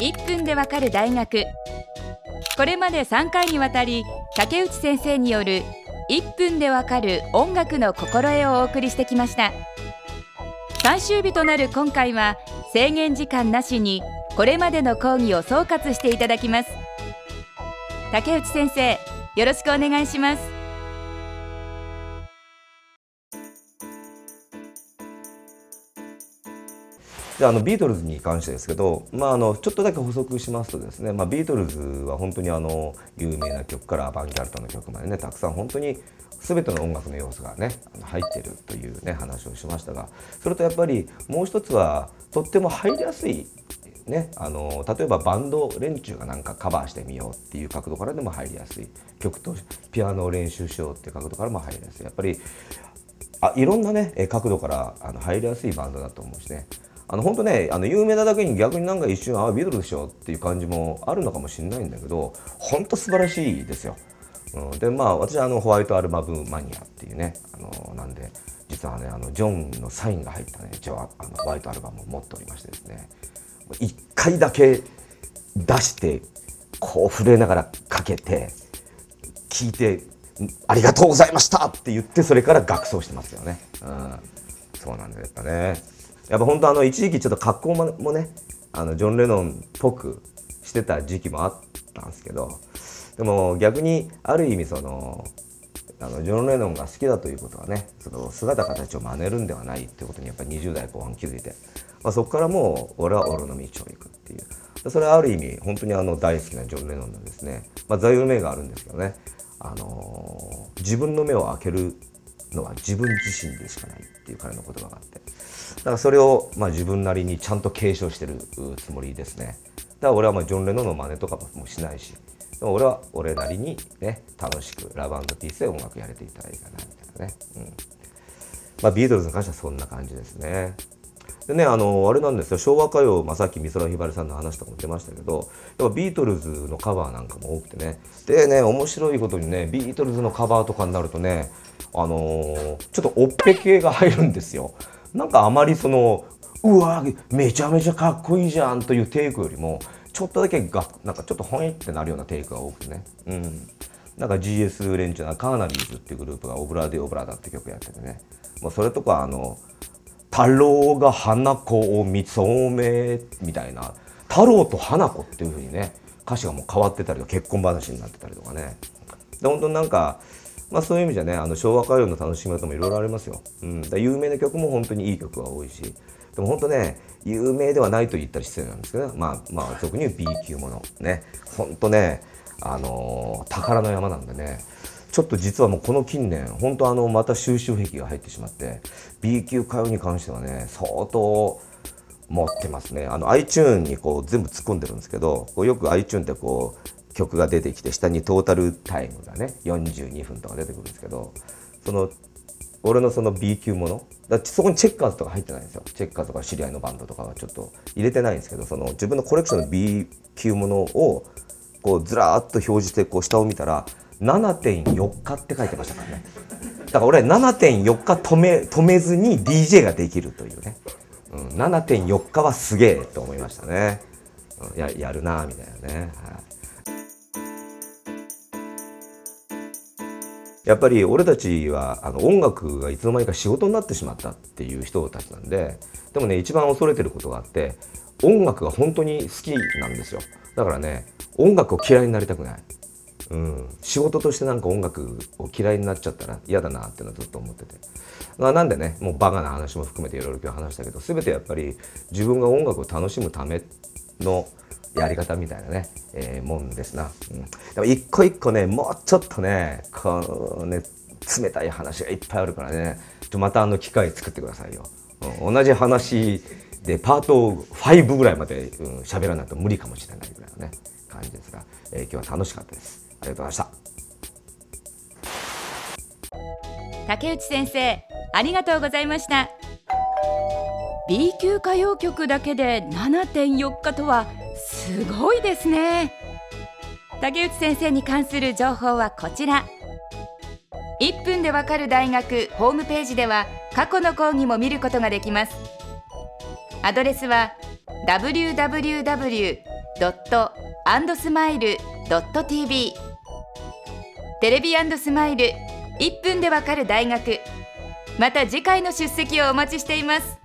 1分でわかる大学。これまで3回にわたり竹内先生による1分でわかる音楽の心得をお送りしてきました。最終日となる今回は制限時間なしにこれまでの講義を総括していただきます。竹内先生よろしくお願いします。であのビートルズに関してですけど、まあ、あのちょっとだけ補足しますとですね、まあ、ビートルズは本当にあの有名な曲からアバンギャルトの曲までねたくさん本当に全ての音楽の要素がね入ってるというね話をしましたがそれとやっぱりもう一つはとっても入りやすいね、あの例えばバンド連中がなんかカバーしてみようっていう角度からでも入りやすい。曲とピアノを練習しようっていう角度からも入りやすい。やっぱりあいろんなね角度からあの入りやすいバンドだと思うしね。あの本当ねあの有名なだけに逆になんか一瞬ああビートルでしょっていう感じもあるのかもしれないんだけど本当素晴らしいですよ。うん、でまあ私はあのホワイトアルバムマニアっていうねあのなんで実はねあのジョンのサインが入ったね一応あのホワイトアルバムを持っておりましてですね1回だけ出してこう震えながらかけて聞いて「ありがとうございました!」って言ってそれから学奏してますよね。うん、そうなんだよやっぱね。やっぱ本当あの一時期ちょっと格好もねあのジョン・レノンっぽくしてた時期もあったんですけどでも逆にある意味そのあのジョン・レノンが好きだということはねその姿形を真似るんではないってことにやっぱり20代後半気づいて、まあ、そこからもう俺は俺の道を行くっていう。それはある意味本当にあの大好きなジョン・レノンのですね、まあ、座右の銘があるんですけどね、あのー、自分の目を開けるのは自分自身でしかないっていう彼の言葉があって。だからそれをまあ自分なりにちゃんと継承してるつもりですね。だから俺はまあジョン・レノの真似とかもしないし。でも俺は俺なりにね楽しくラブピースで音楽やれていたらいいかなみたいなね、うん。まあ、ビートルズに関してはそんな感じですね。でねあのあれなんですよ。昭和歌謡、まあ、さっき美空ひばりさんの話とかも出ましたけどやっぱビートルズのカバーなんかも多くてね。でね面白いことにねビートルズのカバーとかになるとねあのー、ちょっとおっぺ系が入るんですよ。なんかあまりそのうわめちゃめちゃかっこいいじゃんというテイクよりもちょっとだけがなんかちょっとほんってなるようなテイクが多くてね。うんなんか GS 連中のカーナビーズっていうグループが「オブラディオブラダ」って曲やっててねもうそれとかあの「太郎が花子を見初め」みたいな「太郎と花子」っていうふうにね歌詞がもう変わってたりとか結婚話になってたりとかねで本当になんかまあ、そういう意味じゃねあの昭和歌謡の楽しみ方もいろいろありますよ、うん、だ有名な曲も本当にいい曲が多いし。でも本当ね有名ではないと言ったら失礼なんですけど、まあ、まあ俗に言う B 級もの。ね。本当ねあのー、宝の山なんでね。ちょっと実はもうこの近年本当あのまた収集癖が入ってしまって B 級歌謡に関してはね相当持ってますね。あの iTune にこう全部突っ込んでるんですけどこうよく iTune ってこう曲が出てきて下にトータルタイムがね42分とか出てくるんですけどその俺のその B 級ものだそこにチェッカーズとか入ってないんですよ。チェッカーズとか知り合いのバンドとかはちょっと入れてないんですけどその自分のコレクションの B 級ものをこうずらーっと表示してこう下を見たら7.4日って書いてましたからね。だから俺7.4日止め止めずに DJ ができるというね、うん、7.4日はすげえと思いましたね、うん、ややるなみたいなね、はい。やっぱり俺たちはあの音楽がいつの間にか仕事になってしまったっていう人たちなんででもね一番恐れてることがあって音楽が本当に好きなんですよ。だからね音楽を嫌いになりたくない、うん、仕事としてなんか音楽を嫌いになっちゃったら嫌だなっていうのはずっと思ってて、まあ、なんでねもうバカな話も含めていろいろ今日話したけど全てやっぱり自分が音楽を楽しむためのやり方みたいなね、えー、もんですな。うん、でも一個一個ね、もうちょっとね、このね、冷たい話がいっぱいあるからね、ちょまたあの機会作ってくださいよ。うん、同じ話でパート5ぐらいまで喋、うん、らないと無理かもしれないぐらいのね、感じですが、えー、今日は楽しかったです。ありがとうございました。竹内先生、ありがとうございました。B 級歌謡曲だけで7.4日とはすごいですね。竹内先生に関する情報はこちら。1分でわかる大学ホームページでは過去の講義も見ることができます。アドレスは www .andsmile.tv テレビスマイル1分でわかる大学。また次回の出席をお待ちしています。